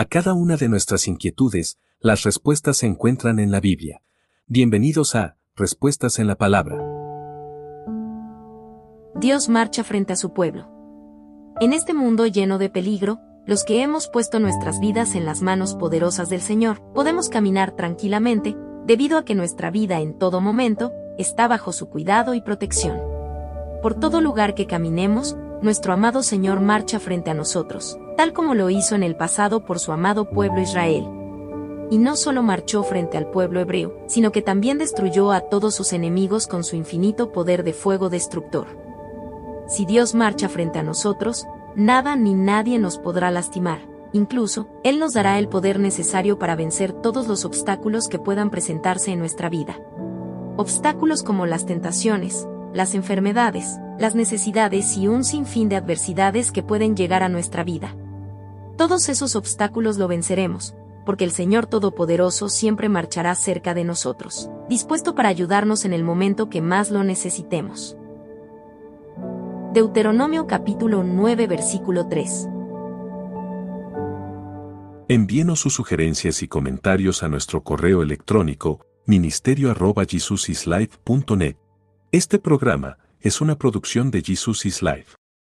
A cada una de nuestras inquietudes, las respuestas se encuentran en la Biblia. Bienvenidos a Respuestas en la Palabra. Dios marcha frente a su pueblo. En este mundo lleno de peligro, los que hemos puesto nuestras vidas en las manos poderosas del Señor, podemos caminar tranquilamente, debido a que nuestra vida en todo momento está bajo su cuidado y protección. Por todo lugar que caminemos, nuestro amado Señor marcha frente a nosotros, tal como lo hizo en el pasado por su amado pueblo Israel. Y no solo marchó frente al pueblo hebreo, sino que también destruyó a todos sus enemigos con su infinito poder de fuego destructor. Si Dios marcha frente a nosotros, nada ni nadie nos podrá lastimar. Incluso, Él nos dará el poder necesario para vencer todos los obstáculos que puedan presentarse en nuestra vida. Obstáculos como las tentaciones, las enfermedades, las necesidades y un sinfín de adversidades que pueden llegar a nuestra vida. Todos esos obstáculos lo venceremos, porque el Señor Todopoderoso siempre marchará cerca de nosotros, dispuesto para ayudarnos en el momento que más lo necesitemos. Deuteronomio capítulo 9 versículo 3 Envíenos sus sugerencias y comentarios a nuestro correo electrónico ministerio.jesusislife.net. Este programa es una producción de Jesus is Life.